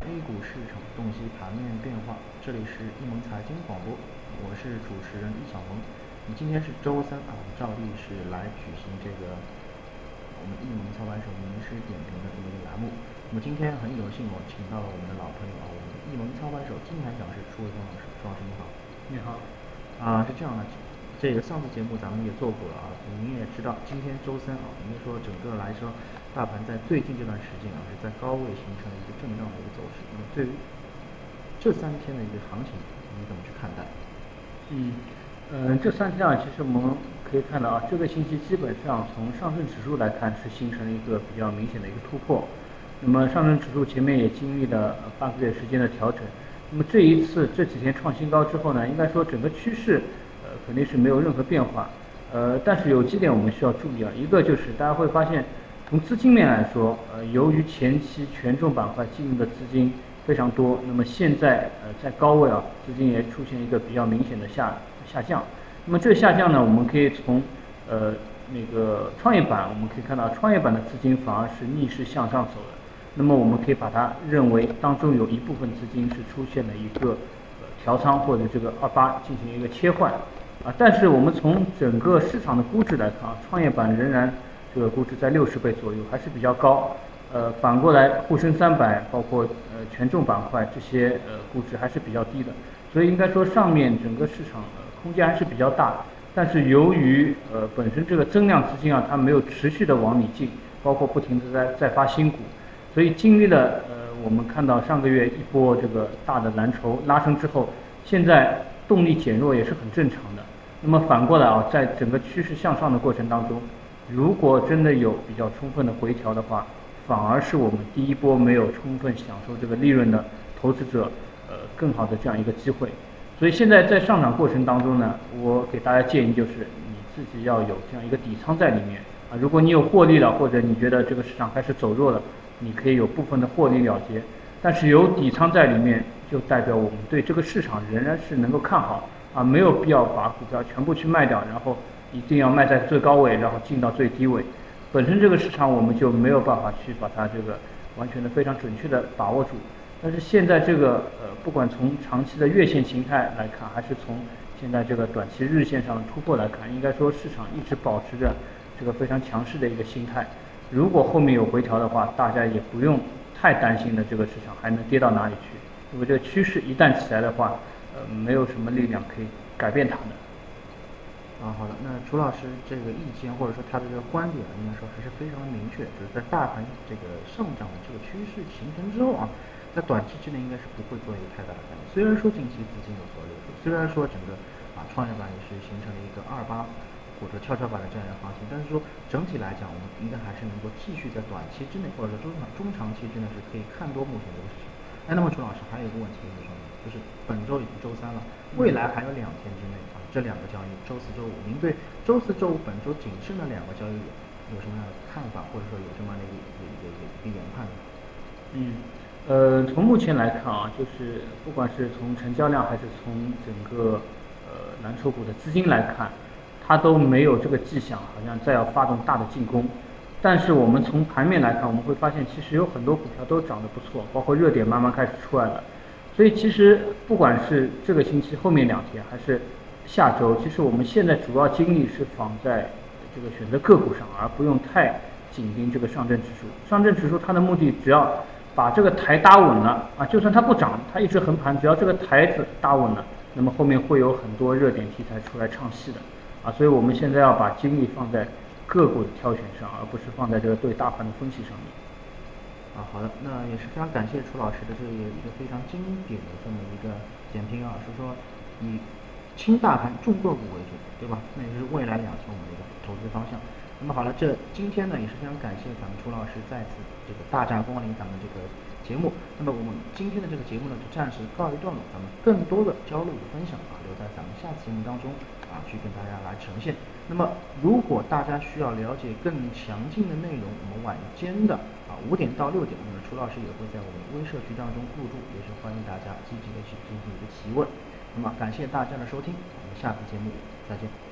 A 股市场洞悉盘面变化，这里是易盟财经广播，我是主持人易小萌。你今天是周三啊，照例是来举行这个我们易盟操盘手名师点评的这么一个栏目。那么今天很有幸，我请到了我们的老朋友啊，我们易盟操盘手金牌讲师朱伟峰老师，朱老师你好。你好。啊，是这样的。这个上次节目咱们也做过了啊，您也知道，今天周三啊，我们说整个来说，大盘在最近这段时间啊，是在高位形成了一个震荡的一个走势。那么对于这三天的一个行情，你怎么去看待？嗯，嗯，这三天啊，其实我们可以看到啊，这个星期基本上从上证指数来看是形成了一个比较明显的一个突破。那么上证指数前面也经历了半个月时间的调整。那么这一次这几天创新高之后呢，应该说整个趋势。呃肯定是没有任何变化，呃，但是有几点我们需要注意啊，一个就是大家会发现，从资金面来说，呃，由于前期权重板块进入的资金非常多，那么现在呃在高位啊，资金也出现一个比较明显的下下降。那么这下降呢，我们可以从呃那个创业板，我们可以看到创业板的资金反而是逆势向上走的。那么我们可以把它认为当中有一部分资金是出现了一个呃调仓或者这个二八进行一个切换。啊，但是我们从整个市场的估值来看啊，创业板仍然这个估值在六十倍左右，还是比较高。呃，反过来沪深三百包括呃权重板块这些呃估值还是比较低的，所以应该说上面整个市场空间还是比较大。但是由于呃本身这个增量资金啊，它没有持续的往里进，包括不停的在在发新股，所以经历了呃我们看到上个月一波这个大的蓝筹拉升之后，现在动力减弱也是很正常的。那么反过来啊，在整个趋势向上的过程当中，如果真的有比较充分的回调的话，反而是我们第一波没有充分享受这个利润的投资者，呃，更好的这样一个机会。所以现在在上涨过程当中呢，我给大家建议就是，你自己要有这样一个底仓在里面啊。如果你有获利了，或者你觉得这个市场开始走弱了，你可以有部分的获利了结。但是有底仓在里面，就代表我们对这个市场仍然是能够看好。啊，没有必要把股票全部去卖掉，然后一定要卖在最高位，然后进到最低位。本身这个市场我们就没有办法去把它这个完全的非常准确的把握住。但是现在这个呃，不管从长期的月线形态来看，还是从现在这个短期日线上的突破来看，应该说市场一直保持着这个非常强势的一个心态。如果后面有回调的话，大家也不用太担心的这个市场还能跌到哪里去。如果这个趋势一旦起来的话，呃，没有什么力量可以改变它的。啊，好的，那楚老师这个意见或者说他的这个观点，应该说还是非常的明确，就是在大盘这个上涨的这个趋势形成之后啊，在短期之内应该是不会做一个太大的改变。虽然说近期资金有所流出，虽然说整个啊创业板也是形成了一个二八或者跷跷板的这样一个行情，但是说整体来讲，我们应该还是能够继续在短期之内或者说中长中长期之内是可以看多目前这个市场。哎，那么朱老师还有一个问题就是说。就是本周已经周三了，未来还有两天之内啊，这两个交易周四周五，您对周四周五本周仅剩的两个交易日有什么样的看法，或者说有什么样的一个一个一个一个研判呢？嗯，呃，从目前来看啊，就是不管是从成交量还是从整个呃蓝筹股的资金来看，它都没有这个迹象，好像再要发动大的进攻。但是我们从盘面来看，我们会发现其实有很多股票都涨得不错，包括热点慢慢开始出来了。所以其实不管是这个星期后面两天，还是下周，其实我们现在主要精力是放在这个选择个股上，而不用太紧盯这个上证指数。上证指数它的目的只要把这个台搭稳了啊，就算它不涨，它一直横盘，只要这个台子搭稳了，那么后面会有很多热点题材出来唱戏的啊。所以我们现在要把精力放在个股的挑选上，而不是放在这个对大盘的分析上面。啊，好的，那也是非常感谢楚老师的这个一个非常经典的这么一个点评啊，是说以轻大盘重个股为主，对吧？那也是未来两天我们的一个投资方向。那么好了，这今天呢也是非常感谢咱们楚老师再次这个大驾光临咱们这个节目。那么我们今天的这个节目呢就暂时告一段落，咱们更多的交流与分享啊留在咱们下次节目当中啊去跟大家来呈现。那么如果大家需要了解更详尽的内容，我们晚间的啊。五点到六点，我们的楚老师也会在我们微社区当中入驻，也是欢迎大家积极的去进行一个提问。那么感谢大家的收听，我们下次节目再见。